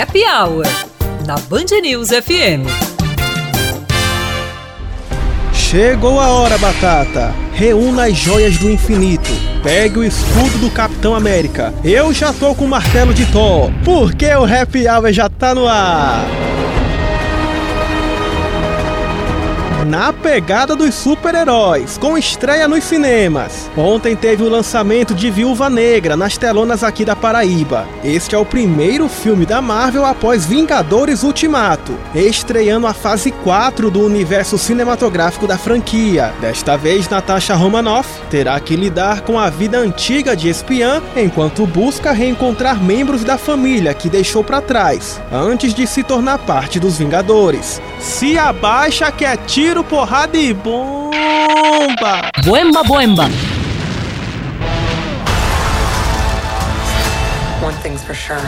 Happy Hour na Band News FM. Chegou a hora, Batata. Reúna as joias do infinito. Pegue o escudo do Capitão América. Eu já tô com o martelo de Thor. Porque o Happy Hour já tá no ar. Na pegada dos super-heróis, com estreia nos cinemas. Ontem teve o lançamento de Viúva Negra nas telonas aqui da Paraíba. Este é o primeiro filme da Marvel após Vingadores Ultimato, estreando a fase 4 do universo cinematográfico da franquia. Desta vez, Natasha Romanoff terá que lidar com a vida antiga de espiã enquanto busca reencontrar membros da família que deixou para trás, antes de se tornar parte dos Vingadores. Se abaixa que é tiro, porrada e bomba! Boemba, boemba! One thing's for sure.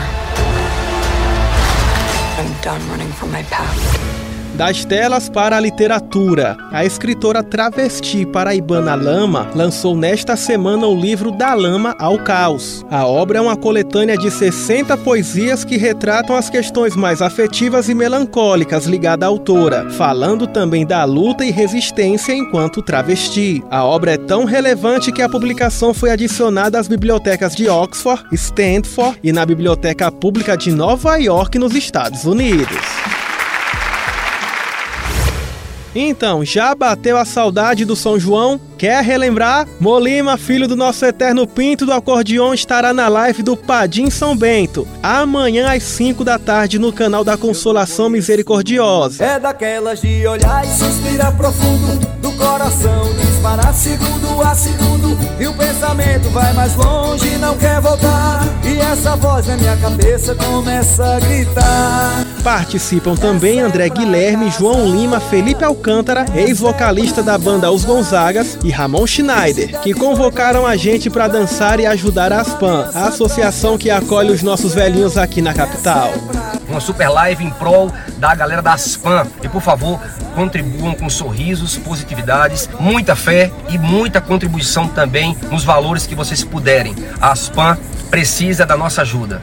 I'm done running from my past. Das telas para a literatura, a escritora travesti paraibana Lama lançou nesta semana o livro Da Lama ao Caos. A obra é uma coletânea de 60 poesias que retratam as questões mais afetivas e melancólicas ligadas à autora, falando também da luta e resistência enquanto travesti. A obra é tão relevante que a publicação foi adicionada às bibliotecas de Oxford, Stanford e na Biblioteca Pública de Nova York, nos Estados Unidos. Então, já bateu a saudade do São João? Quer relembrar? Molima, filho do nosso eterno Pinto do acordeon, estará na live do Padim São Bento, amanhã às 5 da tarde no canal da Consolação Misericordiosa. É daquelas de olhar e suspirar profundo, do coração disparar segundo a segundo, e o pensamento vai mais longe, não quer voltar, e essa voz na minha cabeça começa a gritar. Participam também André Guilherme, João Lima, Felipe Alcântara, ex-vocalista da banda Os Gonzagas, e Ramon Schneider, que convocaram a gente para dançar e ajudar a Aspan, a associação que acolhe os nossos velhinhos aqui na capital. Uma super live em prol da galera da Aspan. E por favor, contribuam com sorrisos, positividades, muita fé e muita contribuição também nos valores que vocês puderem. A Aspan precisa da nossa ajuda.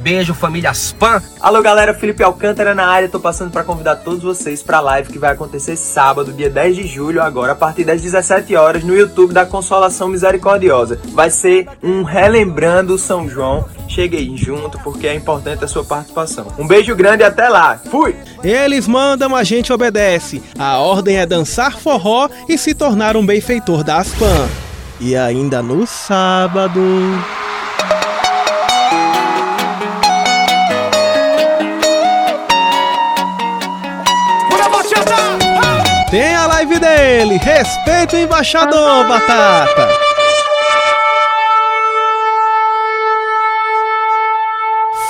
Beijo, família Spam. Alô, galera, Felipe Alcântara na área. Tô passando para convidar todos vocês para a live que vai acontecer sábado, dia 10 de julho, agora a partir das 17 horas no YouTube da Consolação Misericordiosa. Vai ser um relembrando São João. Cheguei junto porque é importante a sua participação. Um beijo grande e até lá. Fui. Eles mandam, a gente obedece. A ordem é dançar forró e se tornar um benfeitor da Spam. E ainda no sábado. Tem a live dele. Respeita o embaixador, Batata.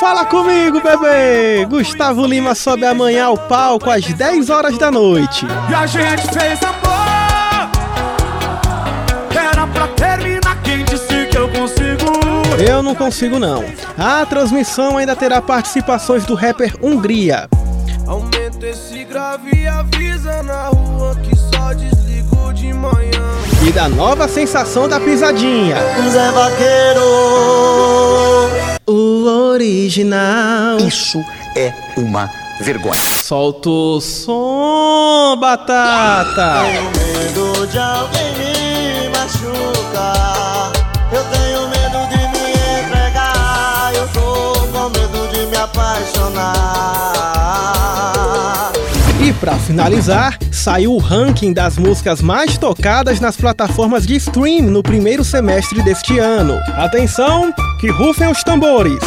Fala comigo, bebê! Gustavo Lima sobe amanhã ao palco às 10 horas da noite. E a gente fez amor. Era pra terminar quem disse que eu consigo. Eu não consigo não. A transmissão ainda terá participações do rapper Hungria. Aumenta esse grave e avisa na rua que só desligo de manhã. E da nova sensação da pisadinha. Zé Vaqueiro. Original. Isso é uma vergonha. Solta o som, batata. Tenho medo de alguém me machucar. Eu tenho medo de me entregar. Eu tô com medo de me apaixonar. E pra finalizar, saiu o ranking das músicas mais tocadas nas plataformas de stream no primeiro semestre deste ano. Atenção, que rufem os tambores.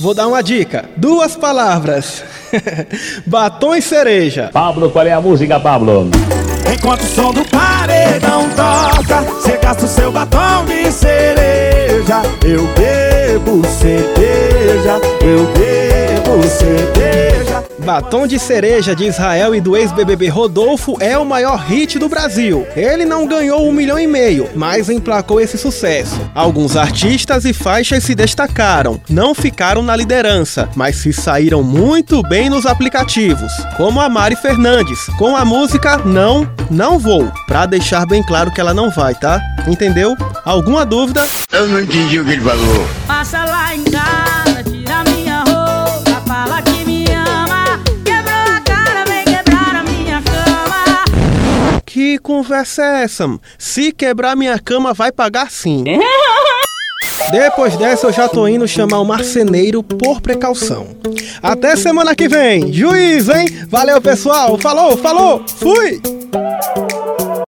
Vou dar uma dica. Duas palavras. Batom e cereja. Pablo, qual é a música, Pablo? Enquanto o som do paredão toca, você gasta o seu batom de cereja. Eu bebo cerveja, eu bebo cerveja. Batom de Cereja de Israel e do ex-BBB Rodolfo é o maior hit do Brasil. Ele não ganhou um milhão e meio, mas emplacou esse sucesso. Alguns artistas e faixas se destacaram, não ficaram na liderança, mas se saíram muito bem nos aplicativos, como a Mari Fernandes, com a música Não, Não Vou, pra deixar bem claro que ela não vai, tá? Entendeu? Alguma dúvida? Eu não entendi o que ele falou. Passa lá em casa, conversa é essa? Se quebrar minha cama, vai pagar sim. Depois dessa, eu já tô indo chamar o marceneiro por precaução. Até semana que vem. Juiz, hein? Valeu, pessoal. Falou, falou. Fui.